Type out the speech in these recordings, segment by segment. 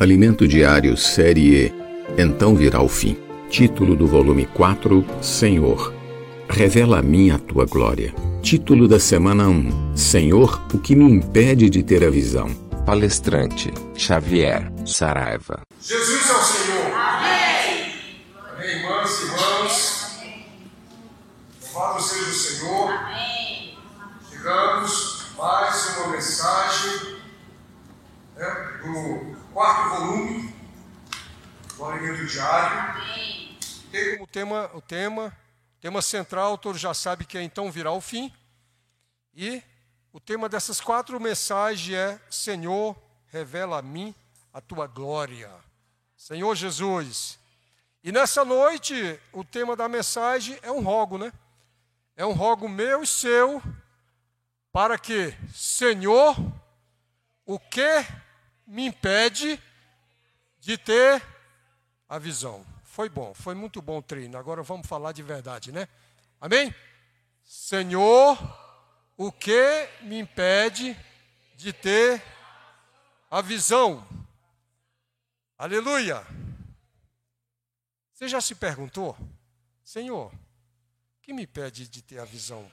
Alimento Diário Série E Então virá o fim. Título do volume 4 Senhor. Revela a mim a tua glória. Título da semana 1 Senhor, o que me impede de ter a visão. Palestrante Xavier Saraiva. Jesus é o Senhor. Amém. Amém, irmãs e irmãos. Louvado seja o Senhor. Amém. Chegamos mais uma mensagem né, do quarto volume do Diário. Tem como tema o tema, tema central, todos já sabem que é então virá o fim. E o tema dessas quatro mensagens é Senhor, revela a mim a tua glória. Senhor Jesus. E nessa noite, o tema da mensagem é um rogo, né? É um rogo meu e seu, para que, Senhor, o que me impede de ter a visão? Foi bom, foi muito bom o treino. Agora vamos falar de verdade, né? Amém? Senhor, o que me impede de ter a visão? Aleluia! Você já se perguntou, Senhor, o que me impede de ter a visão?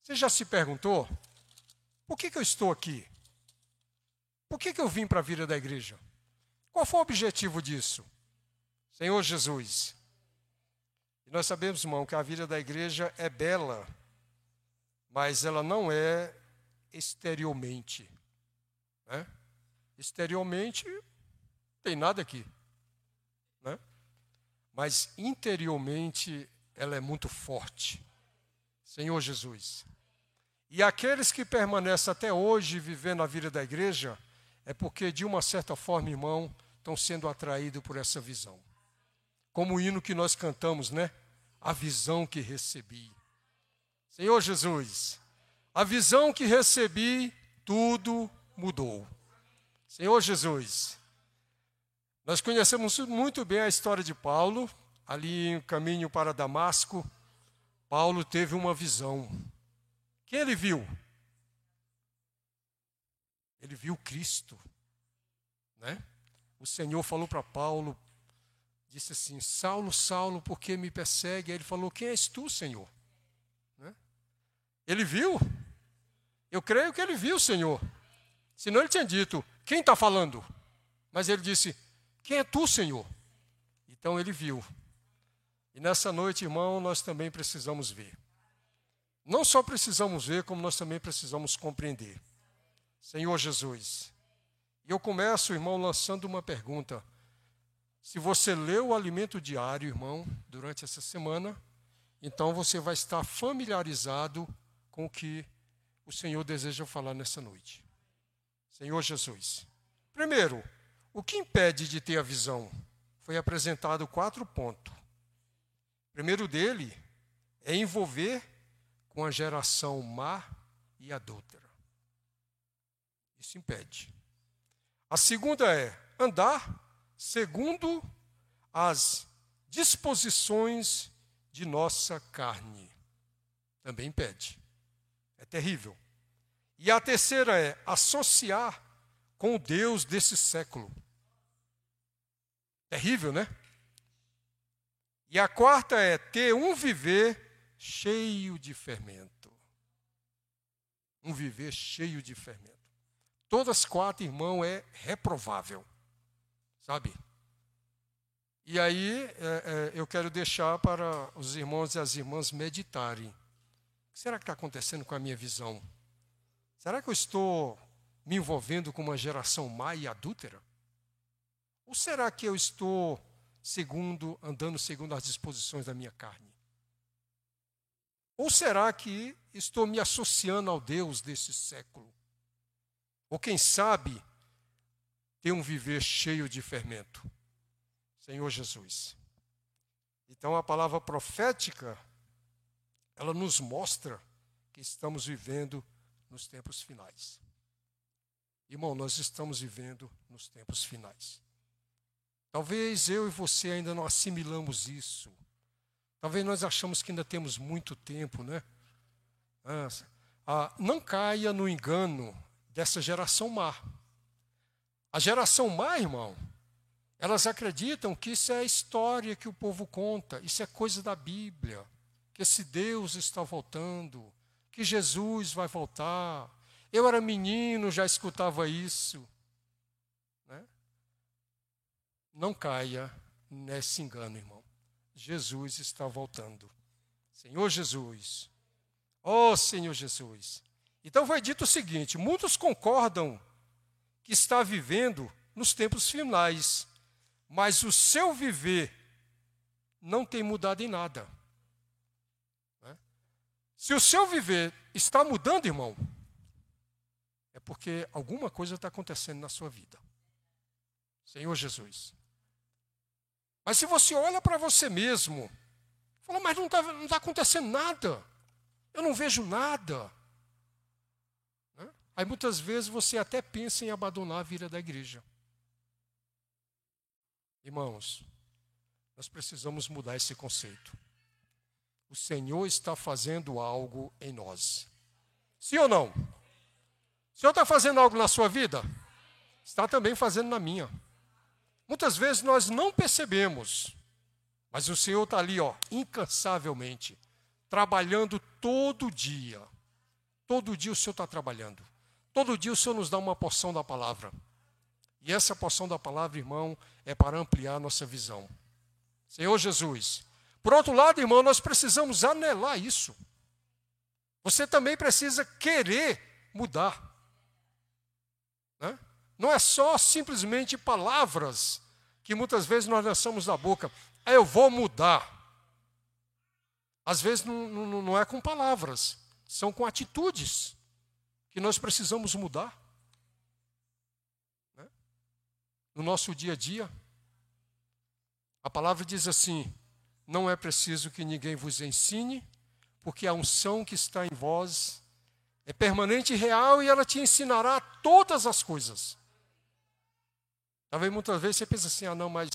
Você já se perguntou, por que, que eu estou aqui? Por que, que eu vim para a vida da igreja? Qual foi o objetivo disso? Senhor Jesus. E nós sabemos, irmão, que a vida da igreja é bela, mas ela não é exteriormente. Né? Exteriormente, tem nada aqui. Né? Mas interiormente, ela é muito forte. Senhor Jesus. E aqueles que permanecem até hoje vivendo a vida da igreja, é porque, de uma certa forma, irmão, estão sendo atraídos por essa visão. Como o hino que nós cantamos, né? A visão que recebi. Senhor Jesus, a visão que recebi, tudo mudou. Senhor Jesus, nós conhecemos muito bem a história de Paulo, ali em caminho para Damasco. Paulo teve uma visão. Quem ele viu? Ele viu Cristo. Né? O Senhor falou para Paulo, disse assim: Saulo, Saulo, por que me persegue? Aí ele falou: Quem és tu, Senhor? Né? Ele viu. Eu creio que ele viu, Senhor. Senão ele tinha dito: quem está falando? Mas ele disse: Quem é tu, Senhor? Então ele viu. E nessa noite, irmão, nós também precisamos ver. Não só precisamos ver, como nós também precisamos compreender. Senhor Jesus. E eu começo, irmão, lançando uma pergunta. Se você leu o alimento diário, irmão, durante essa semana, então você vai estar familiarizado com o que o Senhor deseja falar nessa noite. Senhor Jesus. Primeiro, o que impede de ter a visão? Foi apresentado quatro pontos. O primeiro dele é envolver com a geração má e adúltera. Isso impede. A segunda é andar segundo as disposições de nossa carne. Também impede. É terrível. E a terceira é associar com o Deus desse século. Terrível, né? E a quarta é ter um viver cheio de fermento. Um viver cheio de fermento. Todas quatro, irmão, é reprovável. Sabe? E aí é, é, eu quero deixar para os irmãos e as irmãs meditarem. O que será que está acontecendo com a minha visão? Será que eu estou me envolvendo com uma geração má e adúltera? Ou será que eu estou segundo andando segundo as disposições da minha carne? Ou será que estou me associando ao Deus desse século? Ou quem sabe ter um viver cheio de fermento? Senhor Jesus. Então a palavra profética ela nos mostra que estamos vivendo nos tempos finais. Irmão, nós estamos vivendo nos tempos finais. Talvez eu e você ainda não assimilamos isso. Talvez nós achamos que ainda temos muito tempo, né? Ah, não caia no engano dessa geração má. A geração mais, irmão, elas acreditam que isso é a história que o povo conta, isso é coisa da Bíblia, que esse Deus está voltando, que Jesus vai voltar. Eu era menino, já escutava isso. Né? Não caia nesse engano, irmão. Jesus está voltando. Senhor Jesus. Oh, Senhor Jesus. Então foi dito o seguinte: muitos concordam que está vivendo nos tempos finais mas o seu viver não tem mudado em nada. Né? Se o seu viver está mudando, irmão, é porque alguma coisa está acontecendo na sua vida. Senhor Jesus. Mas se você olha para você mesmo, fala, mas não está não tá acontecendo nada, eu não vejo nada. Aí muitas vezes você até pensa em abandonar a vida da igreja. Irmãos, nós precisamos mudar esse conceito. O Senhor está fazendo algo em nós. Sim ou não? O Senhor está fazendo algo na sua vida? Está também fazendo na minha. Muitas vezes nós não percebemos, mas o Senhor está ali, ó, incansavelmente, trabalhando todo dia. Todo dia o Senhor está trabalhando. Todo dia o Senhor nos dá uma porção da palavra. E essa porção da palavra, irmão, é para ampliar nossa visão. Senhor Jesus. Por outro lado, irmão, nós precisamos anelar isso. Você também precisa querer mudar. Né? Não é só simplesmente palavras que muitas vezes nós lançamos da boca. É, eu vou mudar. Às vezes não, não, não é com palavras, são com atitudes que nós precisamos mudar no nosso dia a dia. A palavra diz assim: não é preciso que ninguém vos ensine, porque a unção que está em vós é permanente e real e ela te ensinará todas as coisas. Talvez muitas vezes você pense assim: ah, não, mas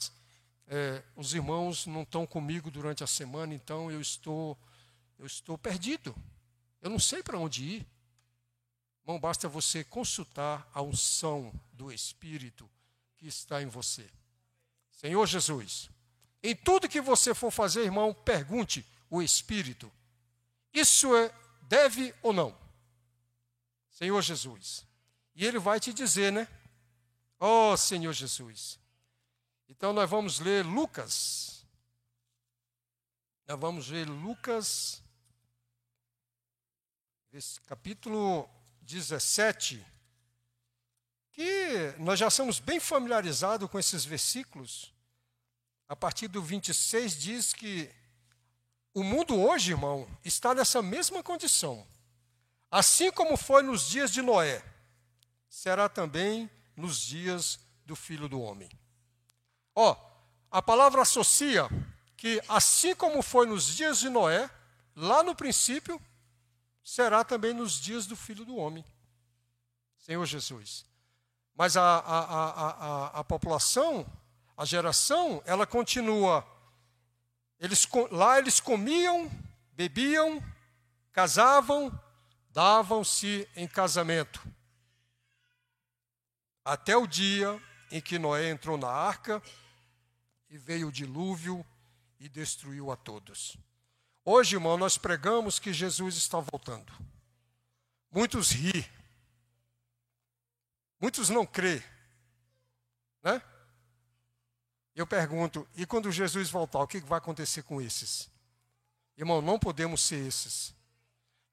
é, os irmãos não estão comigo durante a semana, então eu estou, eu estou perdido. Eu não sei para onde ir. Não basta você consultar a unção do Espírito que está em você. Senhor Jesus, em tudo que você for fazer, irmão, pergunte o Espírito: isso é, deve ou não? Senhor Jesus. E ele vai te dizer, né? Oh, Senhor Jesus. Então nós vamos ler Lucas. Nós vamos ler Lucas, capítulo 17 que nós já somos bem familiarizados com esses versículos. A partir do 26 diz que o mundo hoje, irmão, está nessa mesma condição. Assim como foi nos dias de Noé, será também nos dias do filho do homem. Ó, a palavra associa que assim como foi nos dias de Noé, lá no princípio, será também nos dias do filho do homem. Senhor Jesus. Mas a, a, a, a, população, a geração, ela continua. Eles, lá eles comiam, bebiam, casavam, davam-se em casamento. Até o dia em que Noé entrou na arca e veio o dilúvio e destruiu a todos. Hoje, irmão, nós pregamos que Jesus está voltando. Muitos riem Muitos não crê. Né? Eu pergunto, e quando Jesus voltar, o que vai acontecer com esses? Irmão, não podemos ser esses.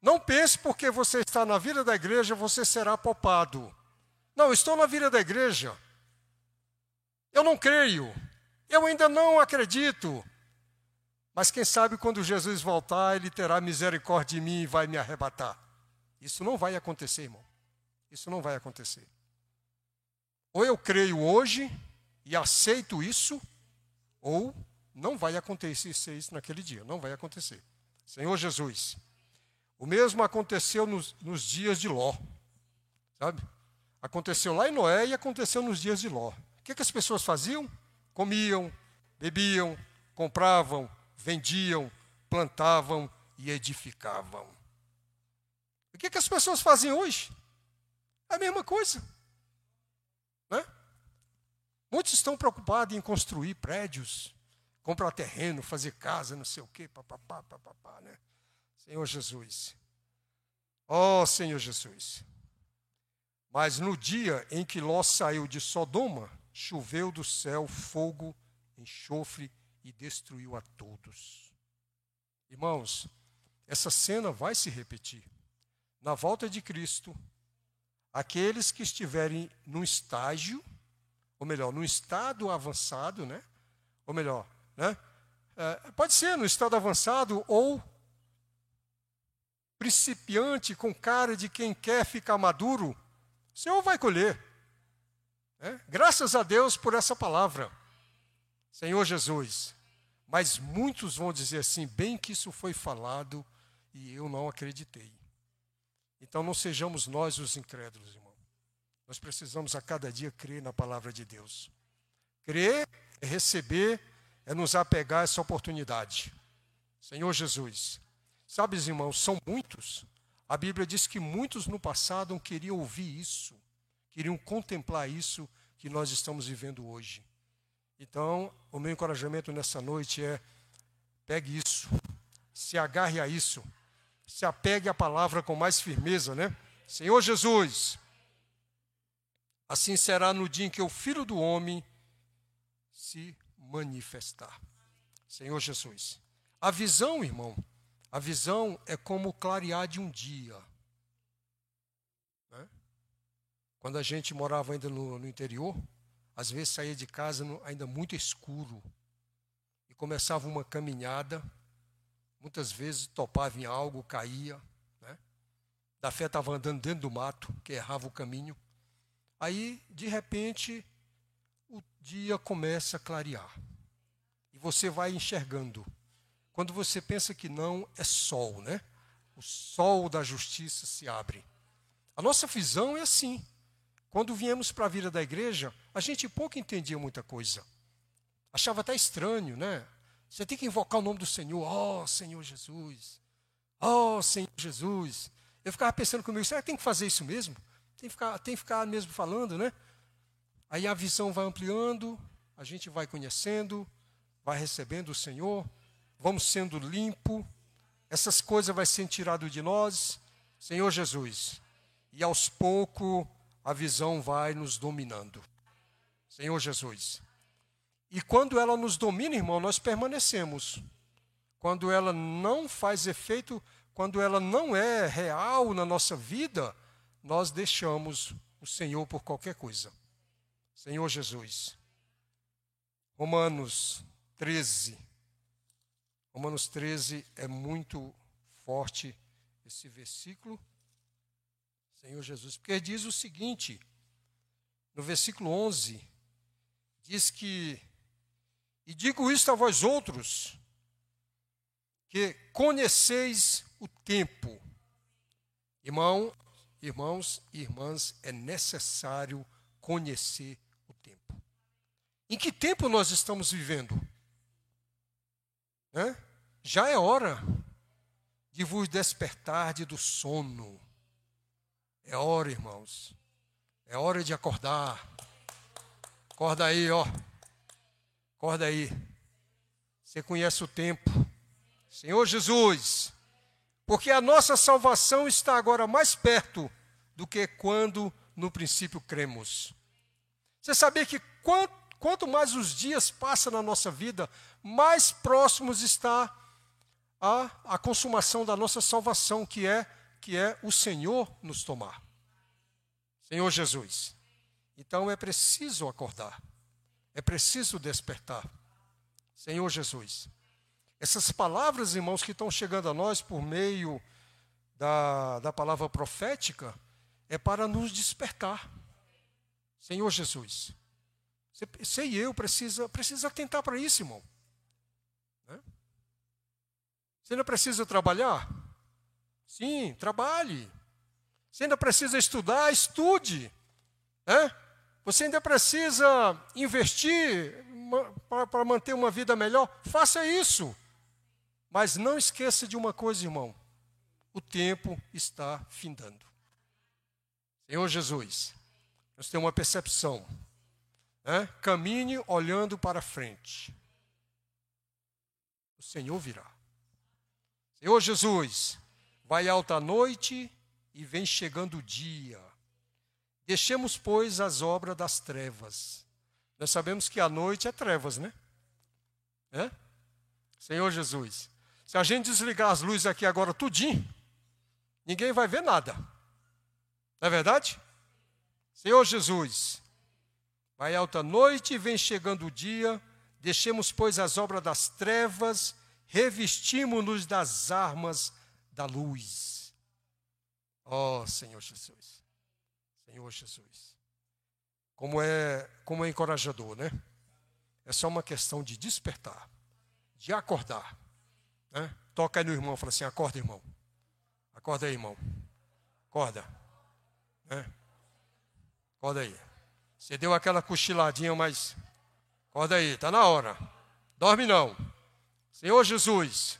Não pense porque você está na vida da igreja, você será poupado. Não, estou na vida da igreja. Eu não creio. Eu ainda não acredito. Mas quem sabe quando Jesus voltar, ele terá misericórdia de mim e vai me arrebatar. Isso não vai acontecer, irmão. Isso não vai acontecer. Ou eu creio hoje e aceito isso, ou não vai acontecer isso naquele dia, não vai acontecer. Senhor Jesus, o mesmo aconteceu nos, nos dias de Ló, sabe? Aconteceu lá em Noé e aconteceu nos dias de Ló. O que, que as pessoas faziam? Comiam, bebiam, compravam, vendiam, plantavam e edificavam. O que, que as pessoas fazem hoje? A mesma coisa. Né? estão preocupados em construir prédios, comprar terreno, fazer casa, não sei o quê, papapá, papapá, né? Senhor Jesus. Ó oh, Senhor Jesus. Mas no dia em que Ló saiu de Sodoma, choveu do céu fogo, enxofre e destruiu a todos. Irmãos, essa cena vai se repetir. Na volta de Cristo, aqueles que estiverem num estágio, ou melhor, num estado avançado, né? Ou melhor, né? É, pode ser no estado avançado ou principiante com cara de quem quer ficar maduro, o Senhor vai colher. Né? Graças a Deus por essa palavra, Senhor Jesus. Mas muitos vão dizer assim, bem que isso foi falado e eu não acreditei. Então não sejamos nós os incrédulos, irmão. Nós precisamos a cada dia crer na palavra de Deus. Crer é receber, é nos apegar a essa oportunidade. Senhor Jesus. Sabes, irmãos, são muitos. A Bíblia diz que muitos no passado queriam ouvir isso, queriam contemplar isso que nós estamos vivendo hoje. Então, o meu encorajamento nessa noite é: pegue isso, se agarre a isso, se apegue à palavra com mais firmeza, né? Senhor Jesus, assim será no dia em que o Filho do Homem se manifestar. Senhor Jesus. A visão, irmão, a visão é como o clarear de um dia. Né? Quando a gente morava ainda no, no interior, às vezes saía de casa ainda muito escuro e começava uma caminhada. Muitas vezes topava em algo, caía. Né? Da fé estava andando dentro do mato, que errava o caminho. Aí, de repente, o dia começa a clarear. E você vai enxergando quando você pensa que não, é sol, né? O sol da justiça se abre. A nossa visão é assim. Quando viemos para a vida da igreja, a gente pouco entendia muita coisa. Achava até estranho, né? Você tem que invocar o nome do Senhor. Ó oh, Senhor Jesus. Ó oh, Senhor Jesus. Eu ficava pensando comigo, será que tem que fazer isso mesmo? Tem que ficar, tem que ficar mesmo falando, né? Aí a visão vai ampliando, a gente vai conhecendo, vai recebendo o Senhor vamos sendo limpo, essas coisas vai sendo tirado de nós, Senhor Jesus. E aos poucos a visão vai nos dominando. Senhor Jesus. E quando ela nos domina, irmão, nós permanecemos. Quando ela não faz efeito, quando ela não é real na nossa vida, nós deixamos o Senhor por qualquer coisa. Senhor Jesus. Romanos 13, Romanos 13 é muito forte esse versículo. Senhor Jesus, porque diz o seguinte, no versículo 11, diz que, e digo isto a vós outros, que conheceis o tempo. Irmão, irmãos e irmãs, é necessário conhecer o tempo. Em que tempo nós estamos vivendo? Né? Já é hora de vos despertar de do sono. É hora, irmãos. É hora de acordar. Acorda aí, ó. Acorda aí. Você conhece o tempo. Senhor Jesus, porque a nossa salvação está agora mais perto do que quando no princípio cremos. Você sabia que quanto quanto mais os dias passam na nossa vida, mais próximos está a, a consumação da nossa salvação, que é que é o Senhor nos tomar. Senhor Jesus. Então é preciso acordar. É preciso despertar. Senhor Jesus. Essas palavras, irmãos, que estão chegando a nós por meio da, da palavra profética, é para nos despertar. Senhor Jesus. Você, e eu precisa, precisa atentar para isso, irmão. Né? Você ainda precisa trabalhar? Sim, trabalhe. Você ainda precisa estudar? Estude. Né? Você ainda precisa investir para manter uma vida melhor? Faça isso. Mas não esqueça de uma coisa, irmão. O tempo está findando. Senhor Jesus, nós temos uma percepção Né? Camine olhando para frente. O Senhor virá. Senhor Jesus, vai alta noite e vem chegando o dia. Deixemos, pois, as obras das trevas. Nós sabemos que a noite é trevas, né? É? Senhor Jesus, se a gente desligar as luzes aqui agora tudinho, ninguém vai ver nada. Não é verdade? Senhor Jesus, vai alta noite e vem chegando o dia, deixemos, pois, as obras das trevas, revestimos-nos das armas da luz. Ó oh, Senhor Jesus, Senhor Jesus. Como é, como é encorajador, né? É só uma questão de despertar, de acordar. Né? Toca aí no irmão, fala assim: acorda, irmão. Acorda aí, irmão. Acorda. Né? Acorda aí. Você deu aquela cochiladinha, mas. Acorda aí, está na hora. Dorme não. Senhor Jesus,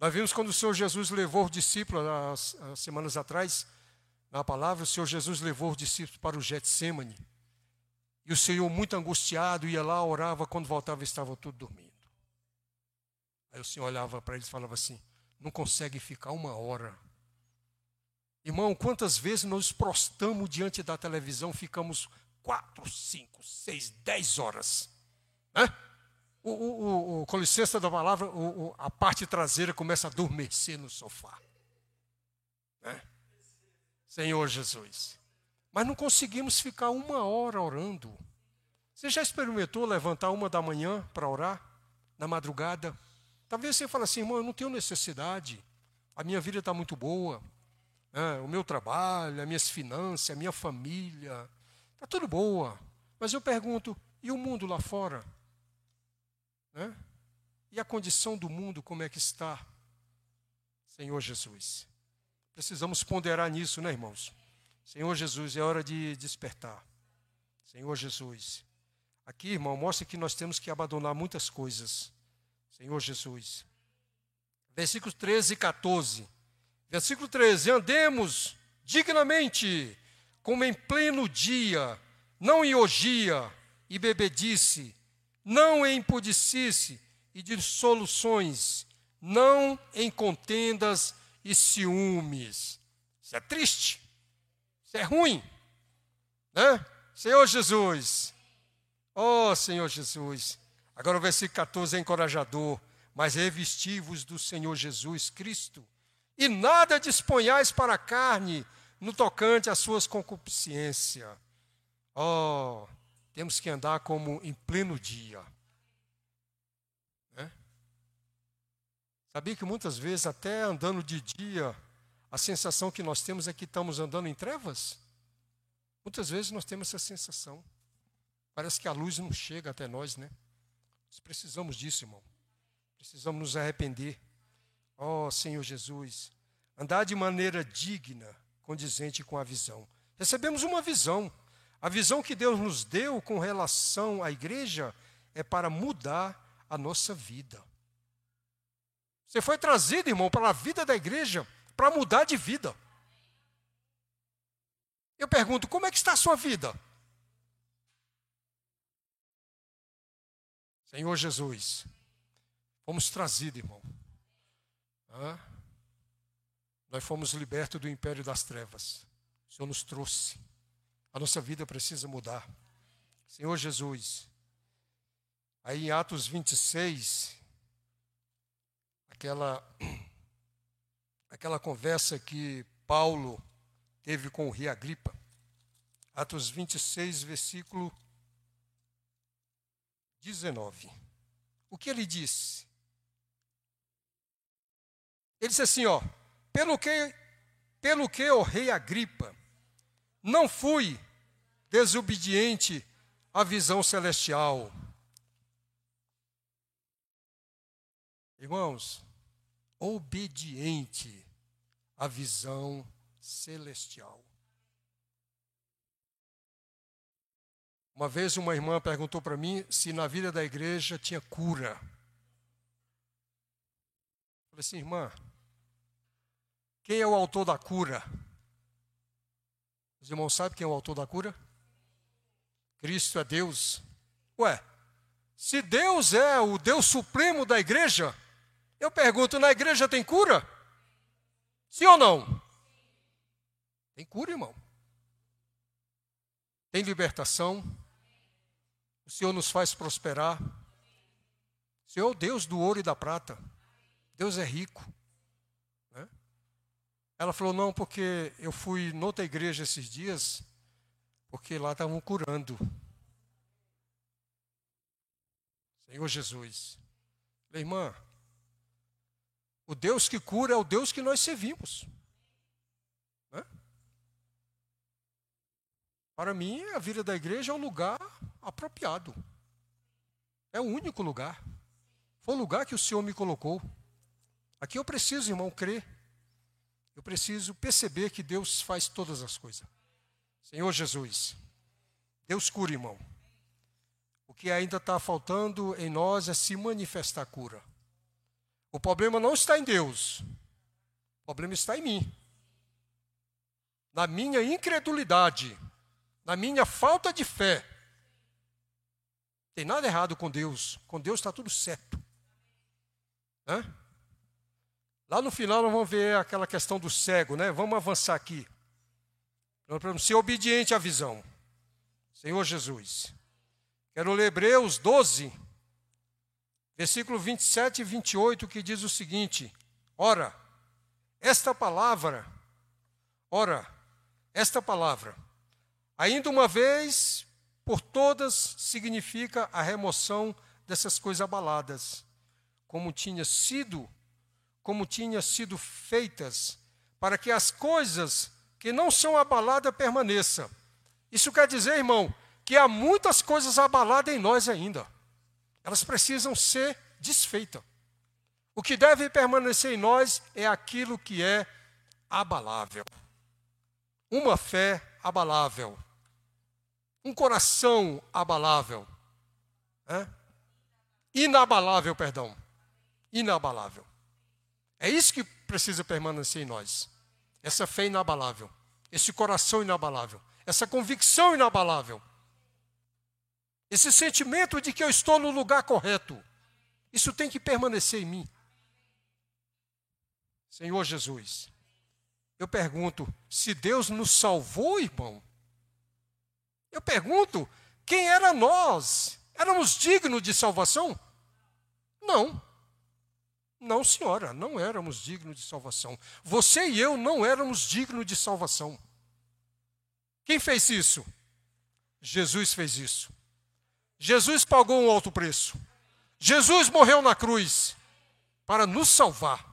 nós vimos quando o Senhor Jesus levou os discípulos, as, semanas atrás, na palavra, o Senhor Jesus levou os discípulos para o Getsemane. E o Senhor, muito angustiado, ia lá, orava, quando voltava, estavam todos dormindo. Aí o Senhor olhava para eles e falava assim: não consegue ficar uma hora. Irmão, quantas vezes nós prostamos diante da televisão, ficamos quatro, cinco, seis, dez horas. Né? O, o, o, com licença da palavra, a parte traseira começa a adormecer no sofá. Né? Senhor Jesus. Mas não conseguimos ficar uma hora orando. Você já experimentou levantar uma da manhã para orar? Na madrugada? Talvez você fale assim, irmão, eu não tenho necessidade. A minha vida está muito boa. Né? O meu trabalho, as minhas finanças, a minha família. Está tudo boa. Mas eu pergunto, e o mundo lá fora? Né? E a condição do mundo, como é que está? Senhor Jesus. Precisamos ponderar nisso, né, irmãos? Senhor Jesus, é hora de despertar. Senhor Jesus. Aqui, irmão, mostra que nós temos que abandonar muitas coisas. Senhor Jesus. Versículos 13 e 14. Versículo 13: Andemos dignamente, como em pleno dia, não em orgia e bebedice, não em impudicice e dissoluções, não em contendas e ciúmes. Isso é triste. Isso é ruim. Né? Senhor Jesus. Oh, Senhor Jesus. Agora o versículo 14 é encorajador. Mas revestivos do Senhor Jesus Cristo. E nada disponhais para a carne no tocante às suas concupiscências. Oh, temos que andar como em pleno dia. Né? Sabia que muitas vezes, até andando de dia, a sensação que nós temos é que estamos andando em trevas. Muitas vezes nós temos essa sensação. Parece que a luz não chega até nós, né? Nós precisamos disso, irmão. Precisamos nos arrepender. Oh, Senhor Jesus, andar de maneira digna, condizente com a visão. Recebemos uma visão. A visão que Deus nos deu com relação à igreja é para mudar a nossa vida. Você foi trazido, irmão, para a vida da igreja para mudar de vida. Eu pergunto, como é que está a sua vida? Senhor Jesus, fomos trazidos, irmão. Ah, nós fomos libertos do império das trevas. O Senhor nos trouxe. A nossa vida precisa mudar. Senhor Jesus, aí em Atos 26, aquela aquela conversa que Paulo teve com o rei Agripa. Atos 26, versículo 19. O que ele disse? Ele disse assim, ó, pelo que, pelo que o rei Agripa, não fui desobediente à visão celestial. Irmãos, obediente à visão celestial. Uma vez uma irmã perguntou para mim se na vida da igreja tinha cura. Eu falei assim, irmã, quem é o autor da cura? Os irmãos sabem quem é o autor da cura? Cristo é Deus. Ué, se Deus é o Deus supremo da igreja, eu pergunto: na igreja tem cura? Sim ou não? Tem cura, irmão. Tem libertação. O Senhor nos faz prosperar. O Senhor é o Deus do ouro e da prata. Deus é rico. Ela falou: não, porque eu fui noutra igreja esses dias, porque lá estavam curando. Senhor Jesus. Minha irmã, o Deus que cura é o Deus que nós servimos. Né? Para mim, a vida da igreja é o lugar apropriado. É o único lugar. Foi o lugar que o Senhor me colocou. Aqui eu preciso, irmão, crer. Eu preciso perceber que Deus faz todas as coisas. Senhor Jesus, Deus cura, irmão. O que ainda está faltando em nós é se manifestar a cura. O problema não está em Deus. O problema está em mim. Na minha incredulidade, na minha falta de fé. Tem nada errado com Deus. Com Deus está tudo certo. Hã? Lá no final nós vamos ver aquela questão do cego, né? Vamos avançar aqui. Nós vamos ser obediente à visão. Senhor Jesus. Quero ler Hebreus 12, versículo 27 e 28, que diz o seguinte: Ora, esta palavra, ora, esta palavra, ainda uma vez por todas, significa a remoção dessas coisas abaladas, como tinha sido, como tinha sido feitas, para que as coisas que não são abaladas permaneçam. Isso quer dizer, irmão, que há muitas coisas abaladas em nós ainda. Elas precisam ser desfeitas. O que deve permanecer em nós é aquilo que é abalável. Uma fé abalável. Um coração abalável. É? Inabalável, perdão. Inabalável. É isso que precisa permanecer em nós. Essa fé inabalável. Esse coração inabalável. Essa convicção inabalável esse sentimento de que eu estou no lugar correto, isso tem que permanecer em mim. Senhor Jesus, eu pergunto, se Deus nos salvou, irmão, eu pergunto, quem era nós? Éramos dignos de salvação? Não. Não, senhora, não éramos dignos de salvação. Você e eu não éramos dignos de salvação. Quem fez isso? Jesus fez isso. Jesus pagou um alto preço. Jesus morreu na cruz para nos salvar.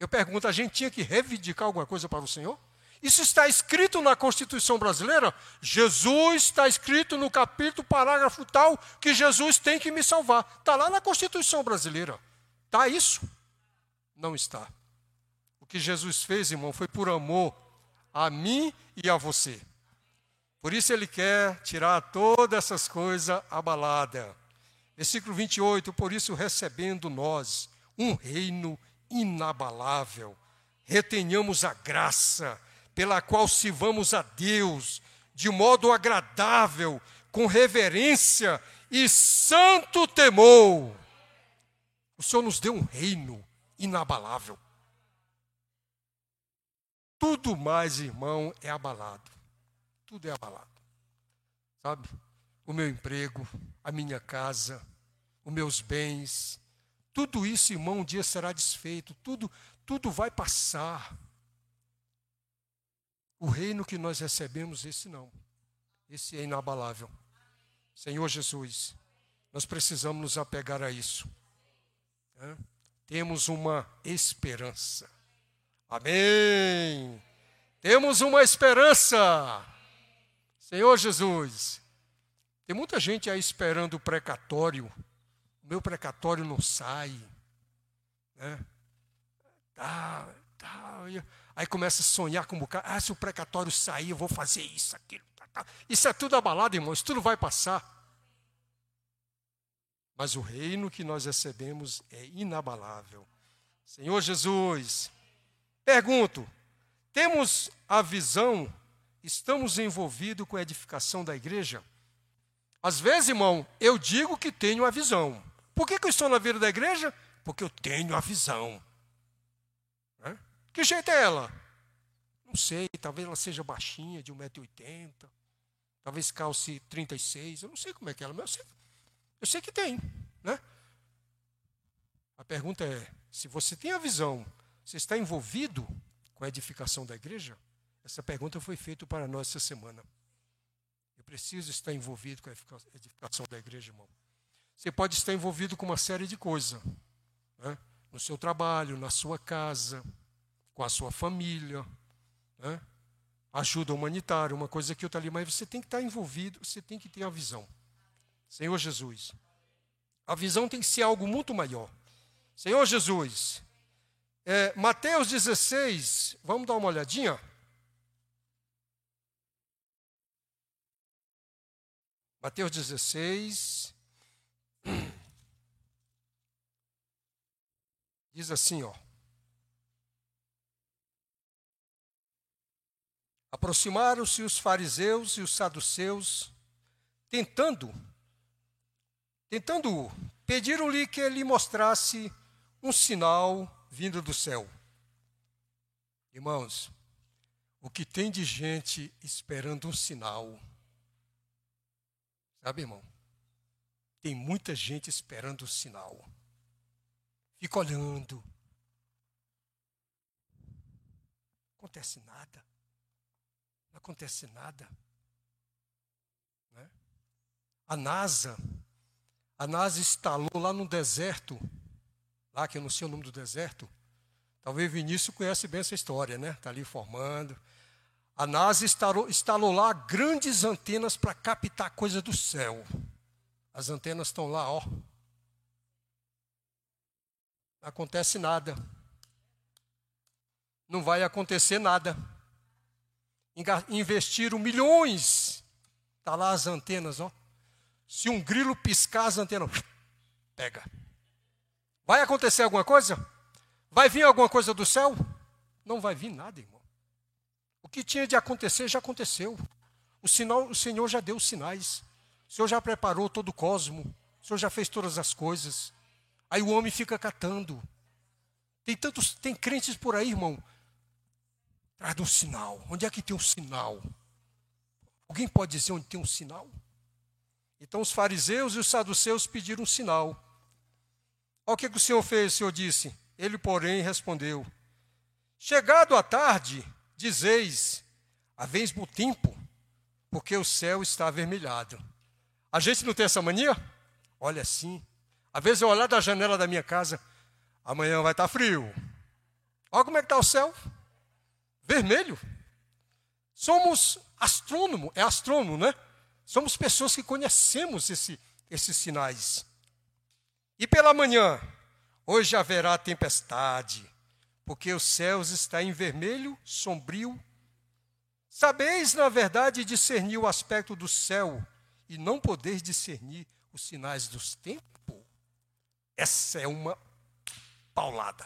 Eu pergunto, a gente tinha que reivindicar alguma coisa para o Senhor? Isso está escrito na Constituição brasileira? Jesus está escrito no capítulo, parágrafo tal, que Jesus tem que me salvar. Está lá na Constituição brasileira. Está isso? Não está. O que Jesus fez, irmão, foi por amor a mim e a você. Por isso ele quer tirar todas essas coisas abaladas. Versículo 28, por isso recebendo nós um reino inabalável, retenhamos a graça pela qual sirvamos a Deus de modo agradável, com reverência e santo temor. O Senhor nos deu um reino inabalável. Tudo mais, irmão, é abalado tudo é abalado. Sabe? O meu emprego, a minha casa, os meus bens, tudo isso, irmão, um dia será desfeito, tudo, tudo vai passar. O reino que nós recebemos, esse não. Esse é inabalável. Senhor Jesus, nós precisamos nos apegar a isso. É? Temos uma esperança. Amém. Temos uma esperança. Senhor Jesus, tem muita gente aí esperando o precatório. O meu precatório não sai. Né? Tá, tá. Aí começa a sonhar com o bocado. Ah, se o precatório sair, eu vou fazer isso, aquilo. Tá, tá. Isso é tudo abalado, irmão. Isso tudo vai passar. Mas o reino que nós recebemos é inabalável. Senhor Jesus, pergunto: temos a visão estamos envolvidos com a edificação da igreja? Às vezes, irmão, eu digo que tenho a visão. Por que, que eu estou na vida da igreja? Porque eu tenho a visão. Né? Que jeito é ela? Não sei, talvez ela seja baixinha, de 1,80m. Talvez calce 36, eu não sei como é que é ela, mas eu sei, eu sei que tem. Né? A pergunta é: se você tem a visão, você está envolvido com a edificação da igreja? Essa pergunta foi feita para nós essa semana. Eu preciso estar envolvido com a edificação da igreja, irmão. Você pode estar envolvido com uma série de coisas. Né? No seu trabalho, na sua casa, com a sua família. Né? Ajuda humanitária, uma coisa que estou ali, mas você tem que estar envolvido, você tem que ter a visão. Senhor Jesus. A visão tem que ser algo muito maior. Senhor Jesus. É, Mateus 16, vamos dar uma olhadinha? Mateus 16. Diz assim, ó. Aproximaram-se os fariseus e os saduceus, tentando, tentando, pediram-lhe que ele mostrasse um sinal vindo do céu. Irmãos, o que tem de gente esperando um sinal Sabe, irmão? Tem muita gente esperando o sinal. Fica olhando. Não acontece nada. Não acontece nada. Né? A NASA, a NASA instalou lá no deserto, lá que eu não sei o nome do deserto. Talvez Vinícius conhece bem essa história, né? Está ali formando. A NASA instalou, instalou lá grandes antenas para captar coisa do céu. As antenas estão lá, ó. Não acontece nada. Não vai acontecer nada. Investiram milhões. Está lá as antenas, ó. Se um grilo piscar as antenas, pega. Vai acontecer alguma coisa? Vai vir alguma coisa do céu? Não vai vir nada, irmão. O que tinha de acontecer já aconteceu. O, sinal, o Senhor já deu os sinais. O Senhor já preparou todo o cosmo. O Senhor já fez todas as coisas. Aí o homem fica catando. Tem tantos, tem crentes por aí, irmão. Traz um sinal. Onde é que tem um sinal? Alguém pode dizer onde tem um sinal? Então os fariseus e os saduceus pediram um sinal. Olha o que, que o Senhor fez, o Senhor disse. Ele, porém, respondeu: Chegado a tarde, Dizeis, haveis bom tempo, porque o céu está avermelhado. A gente não tem essa mania? Olha assim. Às vezes eu olhar da janela da minha casa, amanhã vai estar frio. Olha como é que está o céu. Vermelho. Somos astrônomo, é astrônomo, né? Somos pessoas que conhecemos esse, esses sinais. E pela manhã, hoje haverá tempestade, porque os céus está em vermelho, sombrio. Sabeis, na verdade, discernir o aspecto do céu e não podeis discernir os sinais dos tempos? Essa é uma paulada.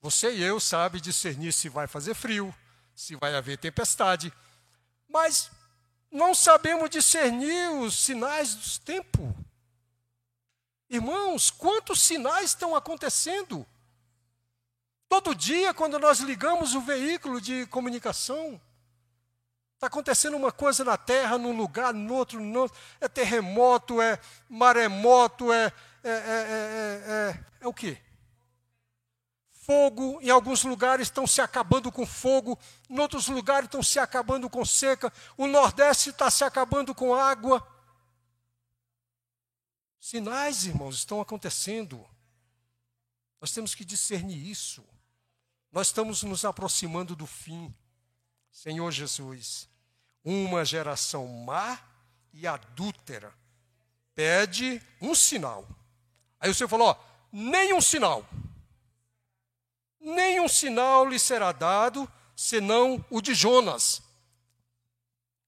Você e eu sabe discernir se vai fazer frio, se vai haver tempestade, mas não sabemos discernir os sinais dos tempos. Irmãos, quantos sinais estão acontecendo? Todo dia, quando nós ligamos o veículo de comunicação, está acontecendo uma coisa na terra, num lugar, no outro, no outro. É terremoto, é maremoto, é, é, é, é, é o quê? Fogo, em alguns lugares estão se acabando com fogo, em outros lugares estão se acabando com seca, o Nordeste está se acabando com água. Sinais, irmãos, estão acontecendo. Nós temos que discernir isso. Nós estamos nos aproximando do fim. Senhor Jesus, uma geração má e adúltera pede um sinal. Aí o Senhor falou: ó, nenhum sinal. Nenhum sinal lhe será dado, senão o de Jonas.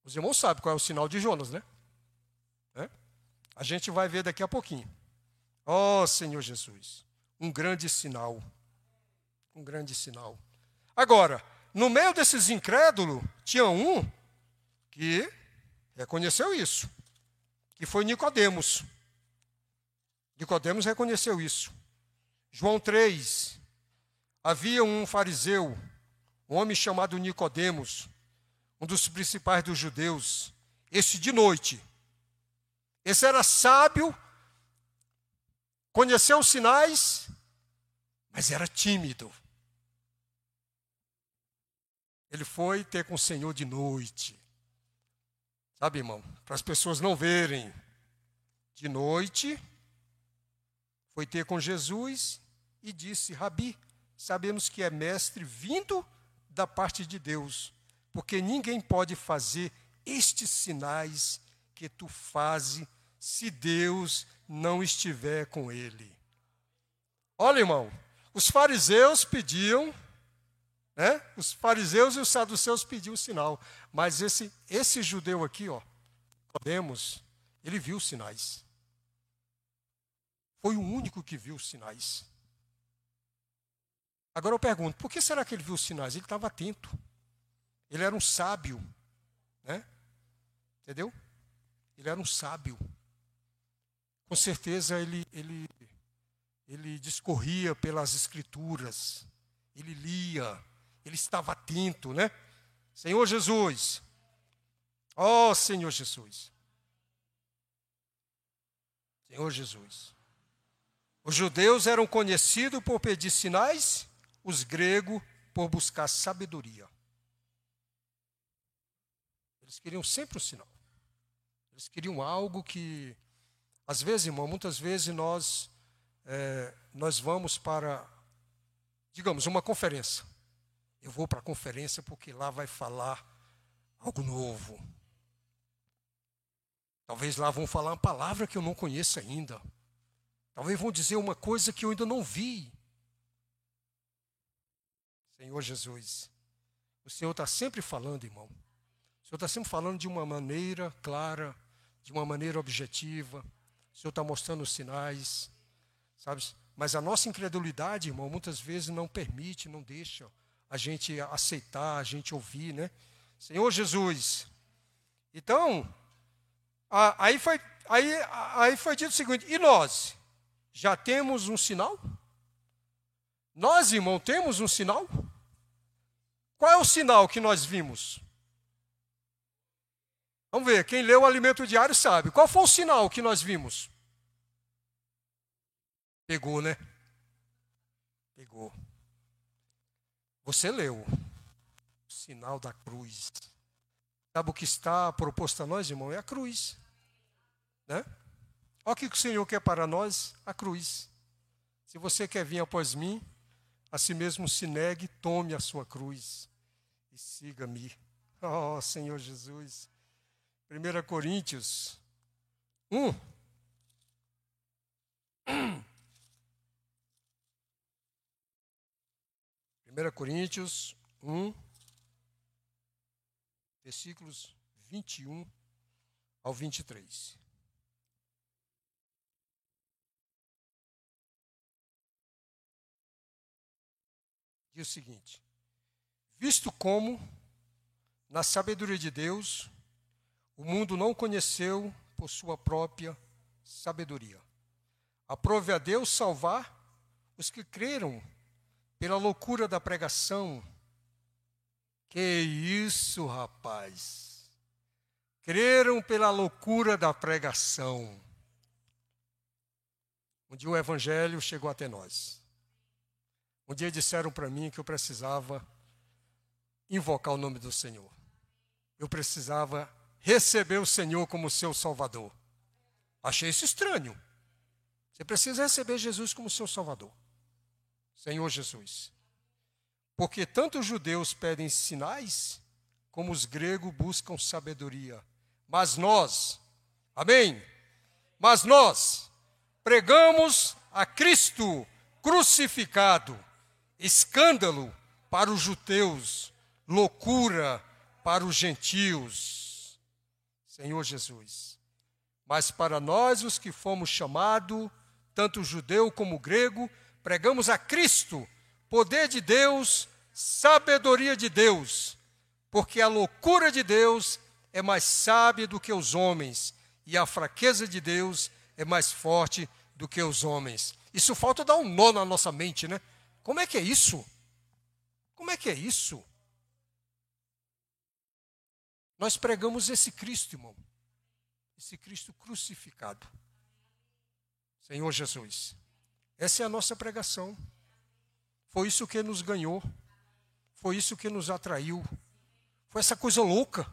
Os irmãos sabem qual é o sinal de Jonas, né? A gente vai ver daqui a pouquinho. Ó oh, Senhor Jesus, um grande sinal. Um grande sinal. Agora, no meio desses incrédulos, tinha um que reconheceu isso, que foi Nicodemos. Nicodemos reconheceu isso. João 3, havia um fariseu, um homem chamado Nicodemos, um dos principais dos judeus, esse de noite. Esse era sábio, conheceu os sinais, mas era tímido. Ele foi ter com o Senhor de noite. Sabe, irmão? Para as pessoas não verem. De noite, foi ter com Jesus e disse: Rabi, sabemos que é mestre vindo da parte de Deus, porque ninguém pode fazer estes sinais que tu fazes se Deus não estiver com ele. Olha, irmão, os fariseus pediam né? Os fariseus e os saduceus pediam sinal, mas esse, esse judeu aqui, ó, podemos, ele viu os sinais. Foi o único que viu os sinais. Agora eu pergunto, por que será que ele viu os sinais? Ele estava atento. Ele era um sábio, né? Entendeu? Ele era um sábio. Com certeza ele, ele, ele discorria pelas escrituras, ele lia, ele estava atento, né? Senhor Jesus. Ó oh, Senhor Jesus. Senhor Jesus. Os judeus eram conhecidos por pedir sinais, os gregos por buscar sabedoria. Eles queriam sempre um sinal. Eles queriam algo que, às vezes, irmão, muitas vezes nós, é, nós vamos para, digamos, uma conferência. Eu vou para a conferência porque lá vai falar algo novo. Talvez lá vão falar uma palavra que eu não conheço ainda. Talvez vão dizer uma coisa que eu ainda não vi. Senhor Jesus, o Senhor está sempre falando, irmão. O Senhor está sempre falando de uma maneira clara, de uma maneira objetiva. O Senhor está mostrando os sinais, sabe? Mas a nossa incredulidade, irmão, muitas vezes não permite, não deixa a gente aceitar, a gente ouvir, né? Senhor Jesus. Então, aí foi, aí, aí foi dito o seguinte: e nós? Já temos um sinal? Nós, irmão, temos um sinal? Qual é o sinal que nós vimos? Vamos ver, quem leu o alimento diário sabe. Qual foi o sinal que nós vimos? Pegou, né? Pegou. Você leu o sinal da cruz. Sabe o que está proposto a nós, irmão? É a cruz. Né? Olha o que o Senhor quer para nós: a cruz. Se você quer vir após mim, a si mesmo se negue, tome a sua cruz e siga-me. Oh, Senhor Jesus. 1 Coríntios 1. 1 Coríntios 1, versículos 21 ao 23. Diz o seguinte: Visto como, na sabedoria de Deus, o mundo não conheceu por sua própria sabedoria. Aprove a Deus salvar os que creram pela loucura da pregação. Que isso, rapaz! Creram pela loucura da pregação. Um dia o evangelho chegou até nós. Um dia disseram para mim que eu precisava invocar o nome do Senhor. Eu precisava receber o Senhor como seu Salvador. Achei isso estranho. Você precisa receber Jesus como seu Salvador. Senhor Jesus. Porque tanto os judeus pedem sinais, como os gregos buscam sabedoria. Mas nós, amém? Mas nós pregamos a Cristo crucificado, escândalo para os judeus, loucura para os gentios. Senhor Jesus. Mas para nós, os que fomos chamados, tanto judeu como grego, pregamos a Cristo, poder de Deus sabedoria de Deus, porque a loucura de Deus é mais sábia do que os homens, e a fraqueza de Deus é mais forte do que os homens. Isso falta dar um nó na nossa mente, né? Como é que é isso? Como é que é isso? Nós pregamos esse Cristo, irmão. Esse Cristo crucificado. Senhor Jesus. Essa é a nossa pregação. Foi isso que nos ganhou. Foi isso que nos atraiu. Foi essa coisa louca.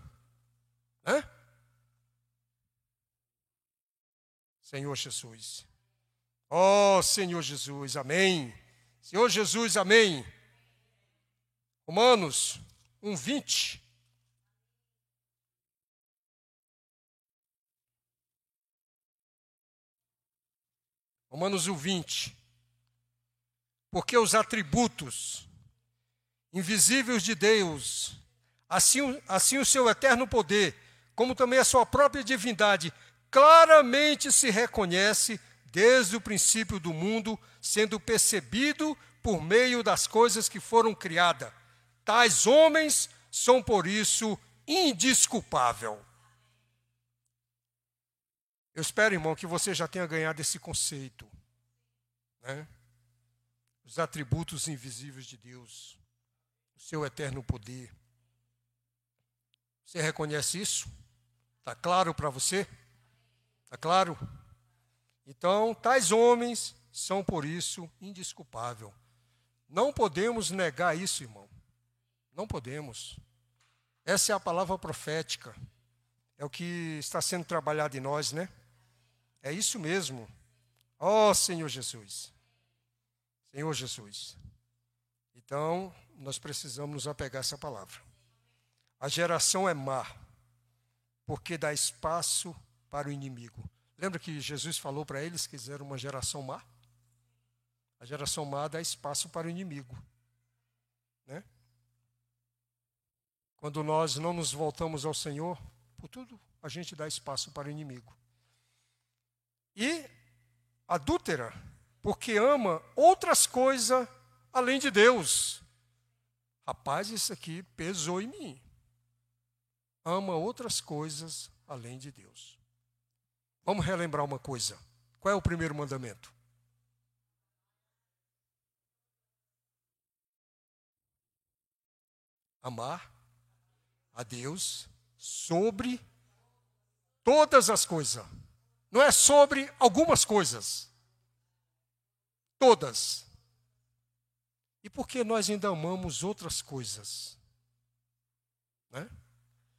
Né? Senhor Jesus. Oh, Senhor Jesus, amém. Senhor Jesus, amém. Romanos 1, 20. Romanos 1, 20. Porque os atributos invisíveis de Deus, assim, assim o seu eterno poder, como também a sua própria divindade, claramente se reconhece desde o princípio do mundo, sendo percebido por meio das coisas que foram criadas. Tais homens são por isso indisculpável. Eu espero, irmão, que você já tenha ganhado esse conceito. Né? Os atributos invisíveis de Deus, o seu eterno poder. Você reconhece isso? Está claro para você? Está claro? Então, tais homens são por isso indisculpável. Não podemos negar isso, irmão. Não podemos. Essa é a palavra profética. É o que está sendo trabalhado em nós, né? É isso mesmo. Ó oh, Senhor Jesus. Senhor Jesus. Então, nós precisamos nos apegar a essa palavra. A geração é má, porque dá espaço para o inimigo. Lembra que Jesus falou para eles que eles eram uma geração má? A geração má dá espaço para o inimigo. Né? Quando nós não nos voltamos ao Senhor, por tudo a gente dá espaço para o inimigo. E adúltera, porque ama outras coisas além de Deus. Rapaz, isso aqui pesou em mim. Ama outras coisas além de Deus. Vamos relembrar uma coisa. Qual é o primeiro mandamento? Amar a Deus sobre todas as coisas. Não é sobre algumas coisas. Todas. E por que nós ainda amamos outras coisas? Né?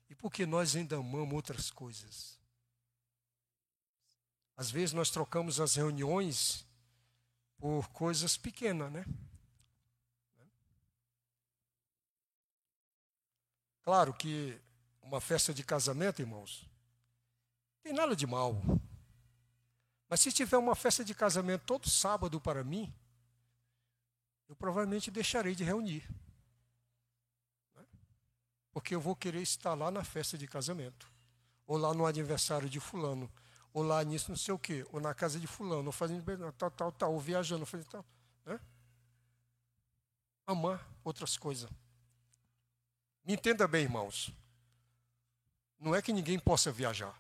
E por que nós ainda amamos outras coisas? Às vezes nós trocamos as reuniões por coisas pequenas, né? Claro que uma festa de casamento, irmãos, tem nada de mal. Mas se tiver uma festa de casamento todo sábado para mim, eu provavelmente deixarei de reunir. Né? Porque eu vou querer estar lá na festa de casamento, ou lá no aniversário de Fulano, ou lá nisso, não sei o quê, ou na casa de fulano, ou fazendo tal, tal, tal, ou viajando, fazendo tal. Né? Amar outras coisas. Me entenda bem, irmãos. Não é que ninguém possa viajar.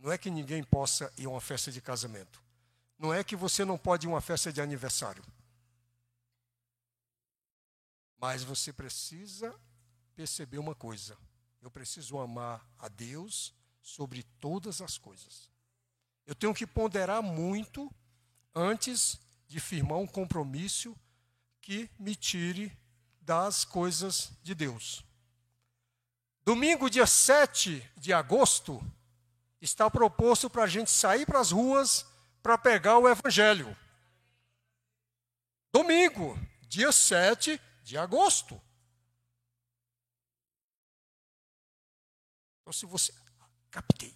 Não é que ninguém possa ir a uma festa de casamento. Não é que você não pode ir a uma festa de aniversário. Mas você precisa perceber uma coisa. Eu preciso amar a Deus sobre todas as coisas. Eu tenho que ponderar muito antes de firmar um compromisso que me tire das coisas de Deus. Domingo, dia 7 de agosto, está proposto para a gente sair para as ruas para pegar o Evangelho. Domingo, dia 7 de agosto. Então, se você. Captei.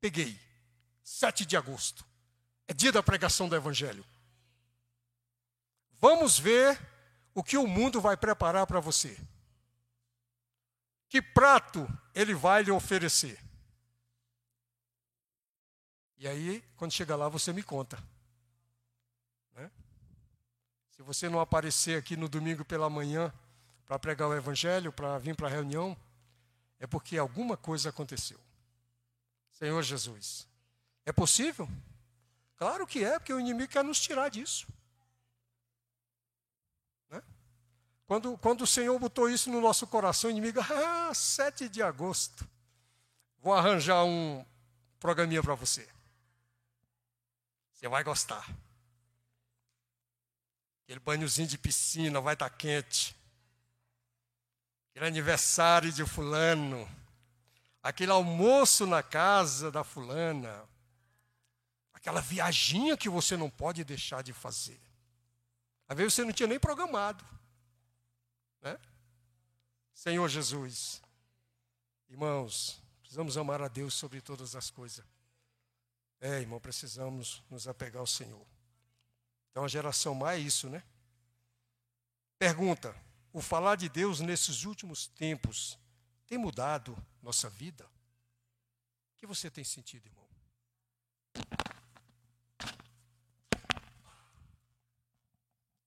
Peguei. 7 de agosto. É dia da pregação do Evangelho. Vamos ver o que o mundo vai preparar para você. Que prato ele vai lhe oferecer. E aí, quando chegar lá, você me conta. Né? Se você não aparecer aqui no domingo pela manhã para pregar o evangelho, para vir para a reunião, é porque alguma coisa aconteceu. Senhor Jesus, é possível? Claro que é, porque o inimigo quer nos tirar disso. Né? Quando, quando o Senhor botou isso no nosso coração, o inimigo, ah, 7 de agosto, vou arranjar um programinha para você. Você vai gostar. Aquele banhozinho de piscina vai estar tá quente. Aquele aniversário de fulano. Aquele almoço na casa da fulana. Aquela viaginha que você não pode deixar de fazer. Às vezes você não tinha nem programado. Né? Senhor Jesus. Irmãos, precisamos amar a Deus sobre todas as coisas. É, irmão, precisamos nos apegar ao Senhor. Então a geração mais é isso, né? Pergunta: o falar de Deus nesses últimos tempos tem mudado nossa vida? O que você tem sentido, irmão?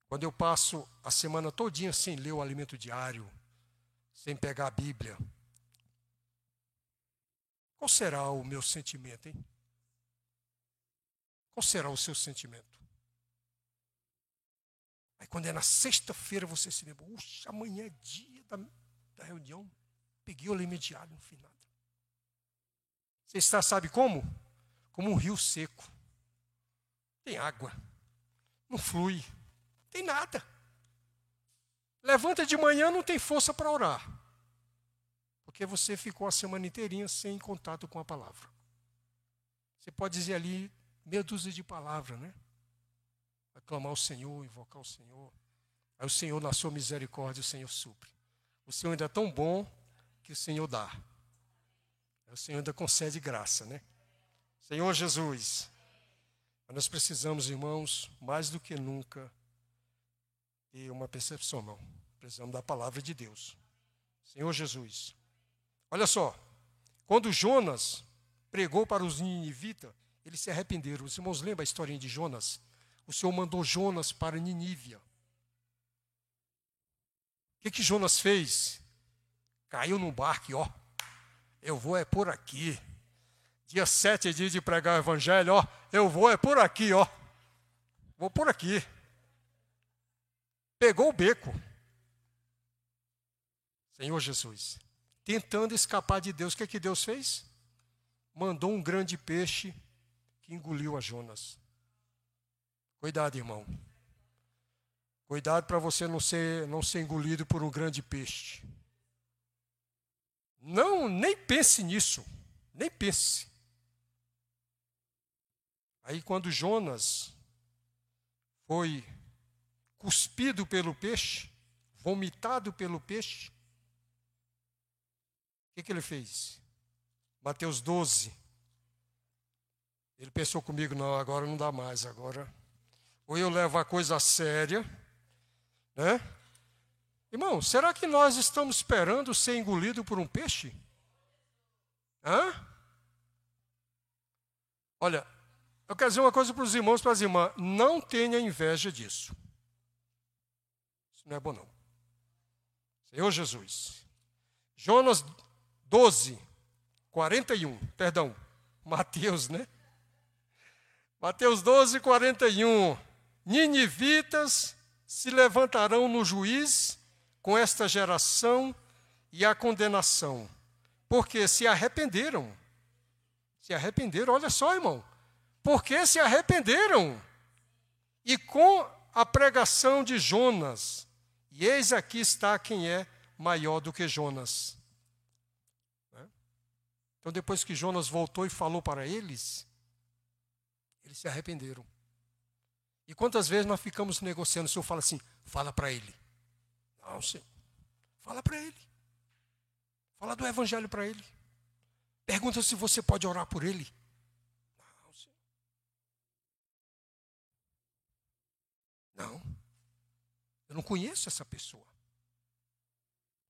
Quando eu passo a semana todinha sem ler o alimento diário, sem pegar a Bíblia, qual será o meu sentimento, hein? Qual será o seu sentimento? Aí quando é na sexta-feira você se lembra, puxa, amanhã é dia da, da reunião. Peguei o alimento diário, não fiz nada. Você está, sabe como? Como um rio seco. Tem água. Não flui. Tem nada. Levanta de manhã, não tem força para orar. Porque você ficou a semana inteirinha sem contato com a palavra. Você pode dizer ali meia dúzia de palavras, né? aclamar o Senhor, invocar o Senhor. Aí o Senhor, na sua misericórdia, o Senhor supre. O Senhor ainda é tão bom que o Senhor dá. O Senhor ainda concede graça, né? Senhor Jesus, nós precisamos, irmãos, mais do que nunca, ter uma percepção, irmão. Precisamos da palavra de Deus. Senhor Jesus. Olha só, quando Jonas pregou para os ninivitas, eles se arrependeram. Os irmãos lembram a historinha de Jonas? o Senhor mandou Jonas para Ninívia. O que, que Jonas fez? Caiu num barco e, ó, eu vou é por aqui. Dia sete é dia de pregar o evangelho, ó, eu vou é por aqui, ó. Vou por aqui. Pegou o beco. Senhor Jesus, tentando escapar de Deus, o que, que Deus fez? Mandou um grande peixe engoliu a Jonas. Cuidado, irmão. Cuidado para você não ser, não ser engolido por um grande peixe. Não, nem pense nisso. Nem pense. Aí quando Jonas foi cuspido pelo peixe, vomitado pelo peixe, o que, que ele fez? Mateus 12. Ele pensou comigo, não, agora não dá mais, agora ou eu levo a coisa a séria, né? Irmão, será que nós estamos esperando ser engolido por um peixe? Hã? Olha, eu quero dizer uma coisa para os irmãos e para as irmãs: não tenha inveja disso. Isso não é bom, não. Senhor Jesus. Jonas 12, 41, perdão, Mateus, né? Mateus 12, 41. Ninivitas se levantarão no juiz com esta geração e a condenação, porque se arrependeram. Se arrependeram, olha só, irmão. Porque se arrependeram. E com a pregação de Jonas, e eis aqui está quem é maior do que Jonas. Né? Então, depois que Jonas voltou e falou para eles, eles se arrependeram. E quantas vezes nós ficamos negociando, o senhor fala assim, fala para ele. Não, senhor. Fala para ele. Fala do evangelho para ele. Pergunta se você pode orar por ele. Não, senhor. Não. Eu não conheço essa pessoa.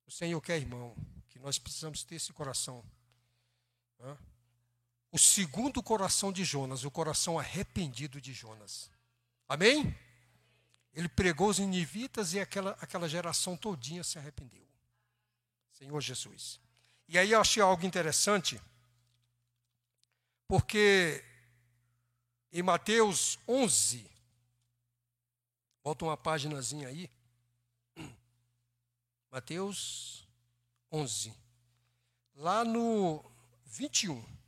O Senhor quer, irmão, que nós precisamos ter esse coração. O segundo coração de Jonas, o coração arrependido de Jonas. Amém? Ele pregou os inivitas e aquela, aquela geração todinha se arrependeu. Senhor Jesus. E aí eu achei algo interessante, porque em Mateus 11, volta uma páginazinha aí, Mateus 11, lá no 21.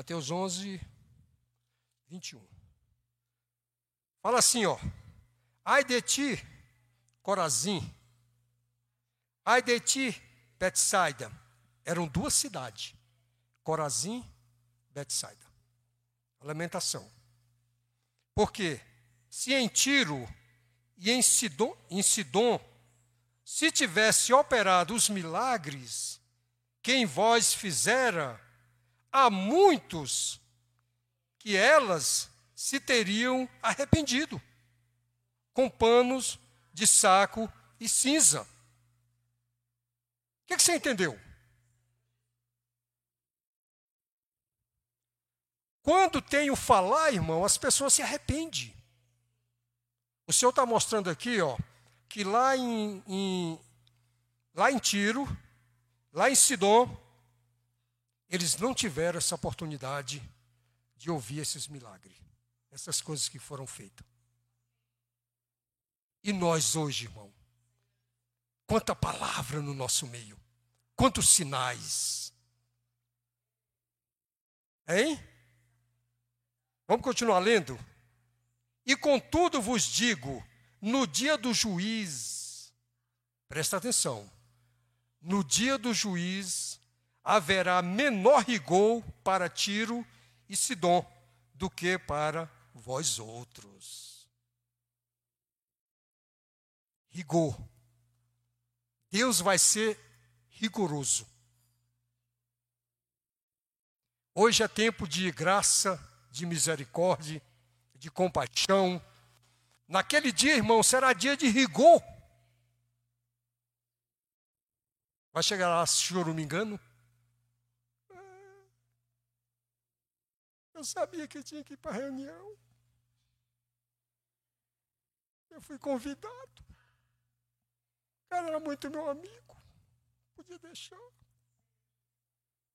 Mateus 11, 21. Fala assim, ó. Ai de ti, Corazim. Ai de ti, Betsaida. Eram duas cidades. Corazim, Betsaida. lamentação. Porque se em Tiro e em Sidom, em Sidom se tivesse operado os milagres que em vós fizera, há muitos que elas se teriam arrependido, com panos de saco e cinza. O que, que você entendeu? Quando tem o falar, irmão, as pessoas se arrependem. O Senhor está mostrando aqui, ó, que lá em, em, lá em Tiro, lá em Sidom, eles não tiveram essa oportunidade de ouvir esses milagres, essas coisas que foram feitas. E nós hoje, irmão, quanta palavra no nosso meio, quantos sinais. Hein? Vamos continuar lendo? E contudo vos digo, no dia do juiz, presta atenção, no dia do juiz haverá menor rigor para Tiro e Sidom do que para vós outros. Rigor. Deus vai ser rigoroso. Hoje é tempo de graça, de misericórdia, de compaixão. Naquele dia, irmão, será dia de rigor. Vai chegar lá, choro me engano, Eu sabia que tinha que ir para a reunião. Eu fui convidado. O cara era muito meu amigo. Podia deixar.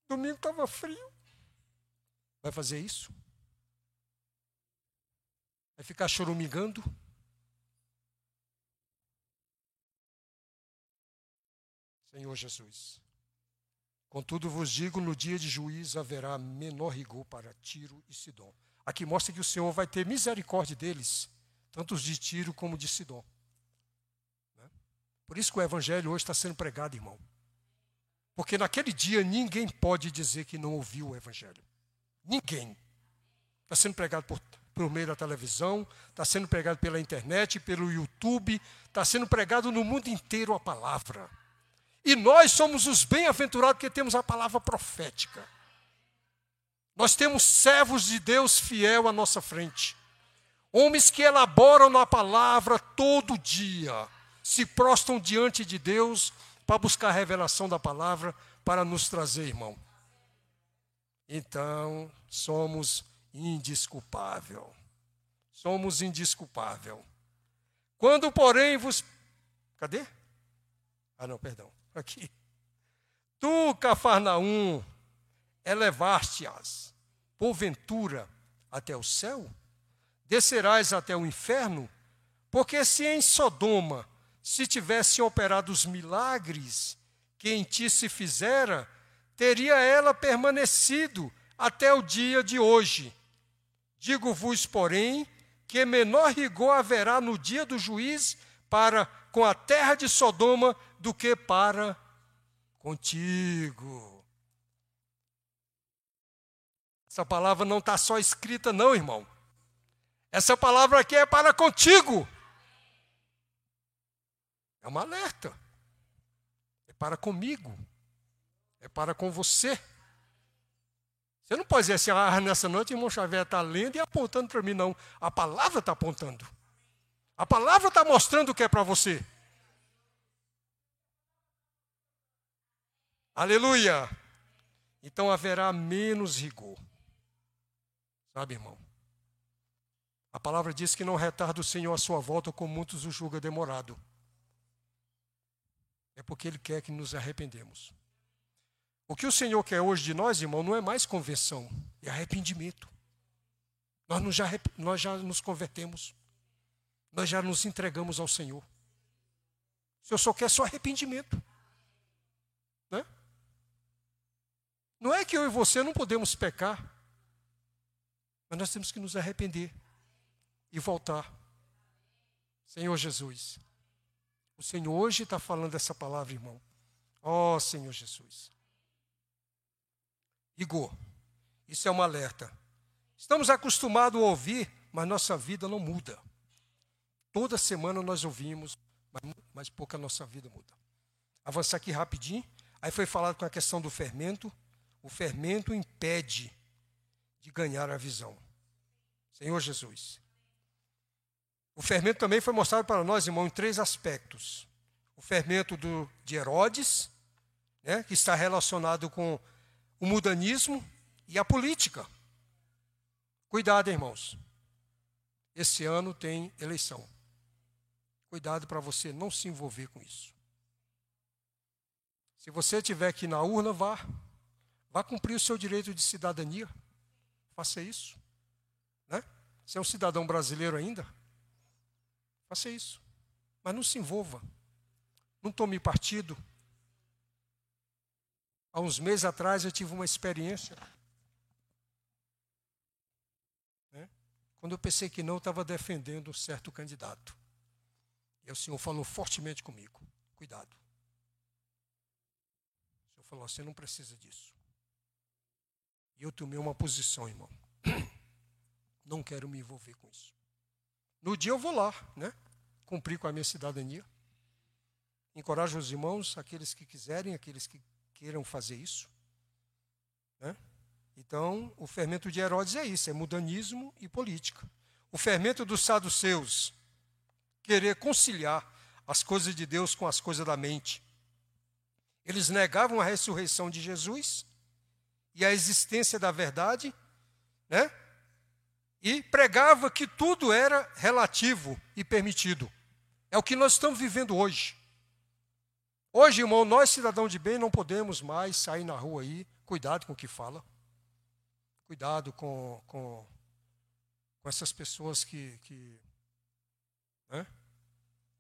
Domingo estava frio. Vai fazer isso? Vai ficar chorumigando? Senhor Jesus. Contudo vos digo, no dia de juízo haverá menor rigor para Tiro e Sidom. Aqui mostra que o Senhor vai ter misericórdia deles, tanto de Tiro como de Sidom. Né? Por isso que o Evangelho hoje está sendo pregado, irmão. Porque naquele dia ninguém pode dizer que não ouviu o Evangelho. Ninguém. Está sendo pregado por, por meio da televisão, está sendo pregado pela internet, pelo YouTube, está sendo pregado no mundo inteiro a palavra. E nós somos os bem-aventurados porque temos a palavra profética. Nós temos servos de Deus fiel à nossa frente. Homens que elaboram na palavra todo dia, se prostam diante de Deus para buscar a revelação da palavra para nos trazer, irmão. Então, somos indisculpável. Somos indisculpável. Quando, porém, vos. Cadê? Ah, não, perdão aqui. Tu, Cafarnaum, elevaste-as, porventura, até o céu? Descerás até o inferno? Porque se em Sodoma se tivessem operado os milagres que em ti se fizera, teria ela permanecido até o dia de hoje. Digo-vos, porém, que menor rigor haverá no dia do juiz para com a terra de Sodoma do que para contigo. Essa palavra não está só escrita, não, irmão. Essa palavra aqui é para contigo. É uma alerta. É para comigo. É para com você. Você não pode dizer assim, ah, nessa noite o irmão Xavier está lendo e apontando para mim, não. A palavra está apontando. A palavra está mostrando o que é para você. Aleluia! Então haverá menos rigor. Sabe, irmão? A palavra diz que não retarda o Senhor a sua volta, como muitos o julga demorado. É porque Ele quer que nos arrependemos. O que o Senhor quer hoje de nós, irmão, não é mais conversão, é arrependimento. Nós, já, nós já nos convertemos. Nós já nos entregamos ao Senhor. O Senhor só quer só arrependimento. Né? Não é que eu e você não podemos pecar, mas nós temos que nos arrepender e voltar. Senhor Jesus, o Senhor hoje está falando essa palavra, irmão. Ó oh, Senhor Jesus. Igor, isso é um alerta. Estamos acostumados a ouvir, mas nossa vida não muda. Toda semana nós ouvimos, mas, mas pouca nossa vida muda. Avançar aqui rapidinho. Aí foi falado com a questão do fermento. O fermento impede de ganhar a visão. Senhor Jesus. O fermento também foi mostrado para nós, irmão, em três aspectos. O fermento do, de Herodes, né, que está relacionado com o mudanismo e a política. Cuidado, irmãos. Esse ano tem eleição. Cuidado para você não se envolver com isso. Se você tiver que ir na urna, vá. Vá cumprir o seu direito de cidadania. Faça isso. Né? Você é um cidadão brasileiro ainda? Faça isso. Mas não se envolva. Não tome partido. Há uns meses atrás eu tive uma experiência. Né? Quando eu pensei que não, estava defendendo um certo candidato. E o Senhor falou fortemente comigo: cuidado. O Senhor falou: você não precisa disso. E eu tomei uma posição, irmão. Não quero me envolver com isso. No dia eu vou lá, né? Cumprir com a minha cidadania. Encorajo os irmãos, aqueles que quiserem, aqueles que queiram fazer isso. Né? Então, o fermento de Herodes é isso: é mudanismo e política. O fermento dos saduceus querer conciliar as coisas de Deus com as coisas da mente. Eles negavam a ressurreição de Jesus e a existência da verdade, né? E pregava que tudo era relativo e permitido. É o que nós estamos vivendo hoje. Hoje, irmão, nós, cidadãos de bem, não podemos mais sair na rua aí. Cuidado com o que fala. Cuidado com, com, com essas pessoas que, que?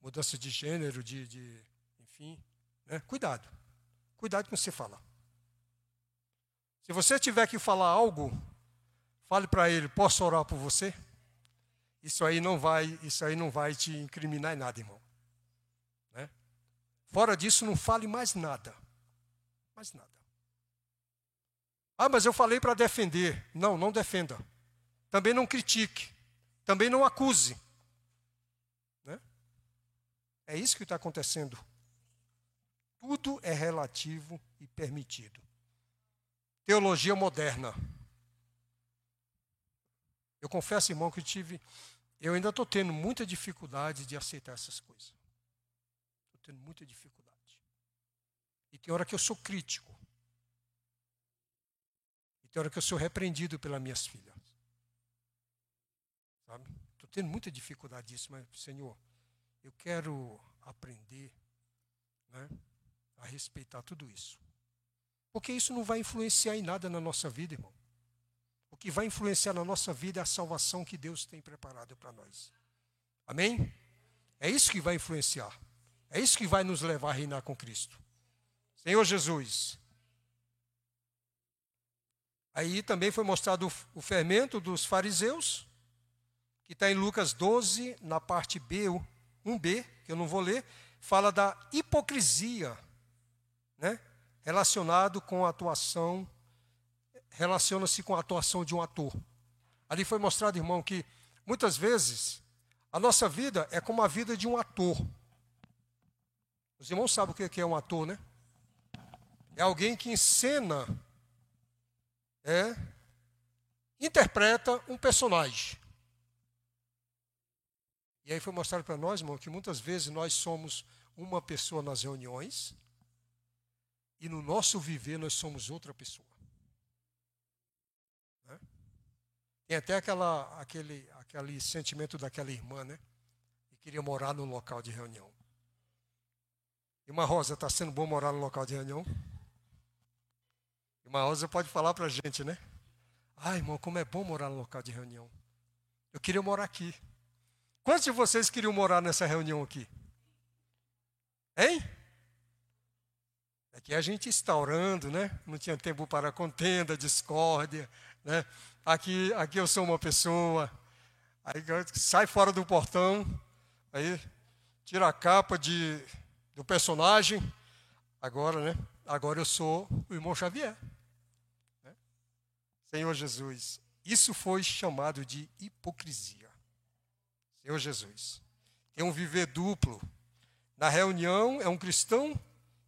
Mudança de gênero, de, de enfim. Né? Cuidado. Cuidado com o que você fala. Se você tiver que falar algo, fale para ele, posso orar por você? Isso aí não vai, isso aí não vai te incriminar em nada, irmão. Né? Fora disso, não fale mais nada. Mais nada. Ah, mas eu falei para defender. Não, não defenda. Também não critique. Também não acuse. É isso que está acontecendo. Tudo é relativo e permitido. Teologia moderna. Eu confesso, irmão, que eu tive. Eu ainda estou tendo muita dificuldade de aceitar essas coisas. Estou tendo muita dificuldade. E tem hora que eu sou crítico. E tem hora que eu sou repreendido pelas minhas filhas. Estou tendo muita dificuldade disso, mas, Senhor, eu quero aprender né, a respeitar tudo isso. Porque isso não vai influenciar em nada na nossa vida, irmão. O que vai influenciar na nossa vida é a salvação que Deus tem preparado para nós. Amém? É isso que vai influenciar. É isso que vai nos levar a reinar com Cristo. Senhor Jesus. Aí também foi mostrado o fermento dos fariseus, que está em Lucas 12, na parte B, 1b, que eu não vou ler, fala da hipocrisia, né? relacionado com a atuação, relaciona-se com a atuação de um ator. Ali foi mostrado, irmão, que muitas vezes a nossa vida é como a vida de um ator. Os irmãos sabem o que é um ator, né? É alguém que encena, é, interpreta um personagem. E aí foi mostrado para nós, irmão, que muitas vezes nós somos uma pessoa nas reuniões, e no nosso viver nós somos outra pessoa. Né? Tem até aquela, aquele, aquele sentimento daquela irmã, né? Que queria morar no local de reunião. Irmã Rosa, está sendo bom morar no local de reunião? Irmã Rosa pode falar para a gente, né? Ah, irmão, como é bom morar no local de reunião. Eu queria morar aqui. Quantos de vocês queriam morar nessa reunião aqui? Hein? Aqui a gente está orando, né? Não tinha tempo para contenda, discórdia, né? Aqui, aqui eu sou uma pessoa. Aí sai fora do portão, aí tira a capa de, do personagem. Agora, né? Agora eu sou o irmão Xavier. Né? Senhor Jesus, isso foi chamado de hipocrisia. Senhor Jesus, tem um viver duplo. Na reunião é um cristão,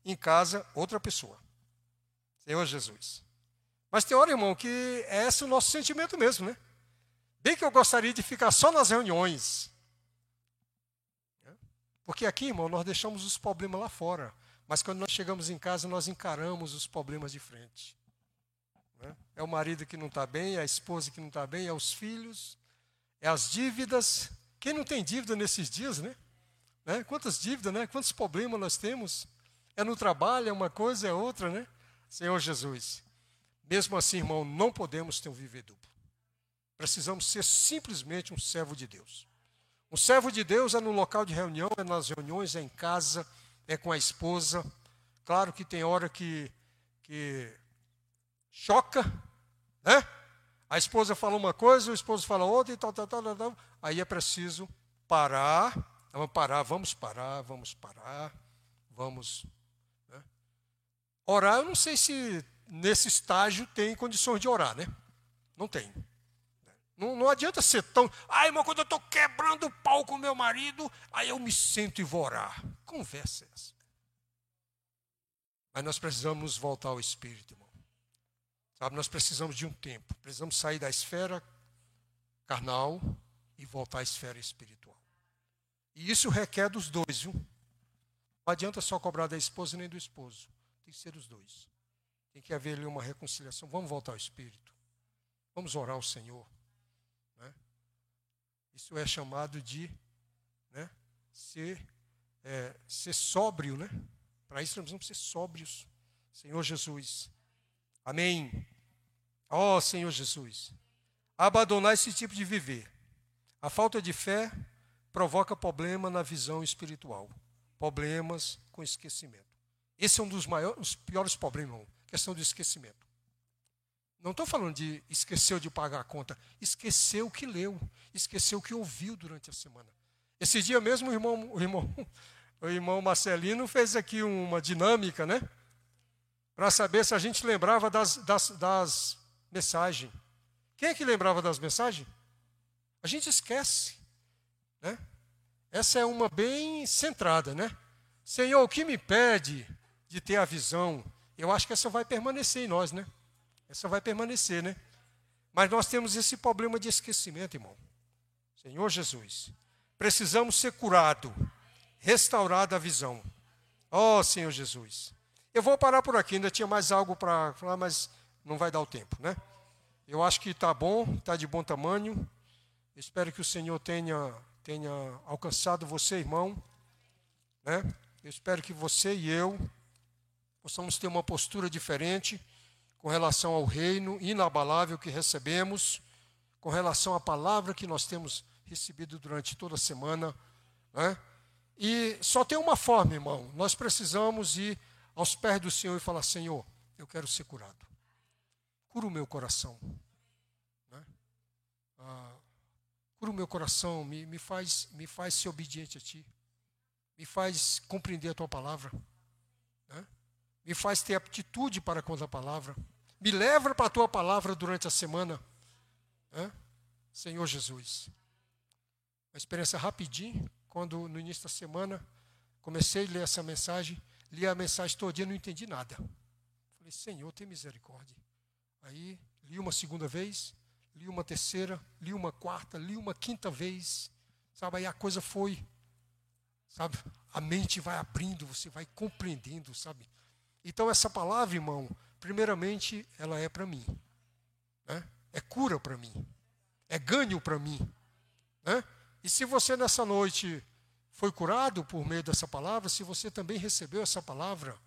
em casa outra pessoa. Senhor Jesus. Mas tem hora, irmão, que é esse o nosso sentimento mesmo, né? Bem que eu gostaria de ficar só nas reuniões. Porque aqui, irmão, nós deixamos os problemas lá fora. Mas quando nós chegamos em casa, nós encaramos os problemas de frente. É o marido que não está bem, é a esposa que não está bem, é os filhos, é as dívidas. Quem não tem dívida nesses dias, né? né? Quantas dívidas, né? Quantos problemas nós temos? É no trabalho, é uma coisa, é outra, né? Senhor Jesus. Mesmo assim, irmão, não podemos ter um viver duplo. Precisamos ser simplesmente um servo de Deus. Um servo de Deus é no local de reunião, é nas reuniões, é em casa, é com a esposa. Claro que tem hora que, que choca, né? A esposa fala uma coisa, o esposo fala outra e tal, tal, tal, tal. Aí é preciso parar, vamos parar, vamos parar, vamos parar, vamos Orar, eu não sei se nesse estágio tem condições de orar, né? Não tem. Não, não adianta ser tão. Ai, irmão, quando eu estou quebrando o pau com meu marido, aí eu me sento e vou orar. Conversa é essa. Mas nós precisamos voltar ao Espírito, irmão. Sabe, nós precisamos de um tempo. Precisamos sair da esfera carnal e voltar à esfera espiritual. E isso requer dos dois, viu? Não adianta só cobrar da esposa nem do esposo. Tem que ser os dois. Tem que haver ali uma reconciliação. Vamos voltar ao Espírito. Vamos orar ao Senhor. Né? Isso é chamado de né, ser, é, ser sóbrio. Né? Para isso nós precisamos ser sóbrios. Senhor Jesus. Amém. Ó oh, Senhor Jesus. Abandonar esse tipo de viver. A falta de fé provoca problema na visão espiritual. Problemas com esquecimento. Esse é um dos maiores, os piores problemas, questão do esquecimento. Não estou falando de esqueceu de pagar a conta, esqueceu o que leu, esqueceu o que ouviu durante a semana. Esse dia mesmo o irmão, o irmão, o irmão Marcelino fez aqui uma dinâmica, né? Para saber se a gente lembrava das, das, das mensagens. Quem é que lembrava das mensagens? A gente esquece. Né? Essa é uma bem centrada, né? Senhor, o que me pede de ter a visão, eu acho que essa vai permanecer em nós, né? Essa vai permanecer, né? Mas nós temos esse problema de esquecimento, irmão. Senhor Jesus, precisamos ser curado, restaurada a visão. Ó oh, Senhor Jesus. Eu vou parar por aqui, ainda tinha mais algo para falar, mas não vai dar o tempo, né? Eu acho que está bom, está de bom tamanho. Espero que o Senhor tenha, tenha alcançado você, irmão. Né? Eu espero que você e eu possamos ter uma postura diferente com relação ao reino inabalável que recebemos, com relação à palavra que nós temos recebido durante toda a semana. Né? E só tem uma forma, irmão: nós precisamos ir aos pés do Senhor e falar: Senhor, eu quero ser curado. Cura o meu coração. Né? Ah, cura o meu coração, me, me, faz, me faz ser obediente a Ti. Me faz compreender a Tua palavra me faz ter aptitude para com a palavra, me leva para a tua palavra durante a semana. Senhor Jesus. Uma experiência rapidinho, quando no início da semana comecei a ler essa mensagem, li a mensagem todo dia, não entendi nada. Falei, Senhor, tem misericórdia. Aí li uma segunda vez, li uma terceira, li uma quarta, li uma quinta vez. Sabe, aí a coisa foi, sabe, a mente vai abrindo, você vai compreendendo, sabe? Então, essa palavra, irmão, primeiramente, ela é para mim. Né? É cura para mim. É ganho para mim. Né? E se você nessa noite foi curado por meio dessa palavra, se você também recebeu essa palavra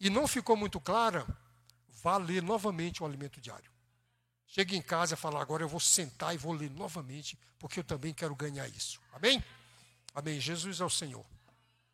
e não ficou muito clara, vá ler novamente o alimento diário. Chegue em casa e fala, agora eu vou sentar e vou ler novamente, porque eu também quero ganhar isso. Amém? Amém. Jesus é o Senhor.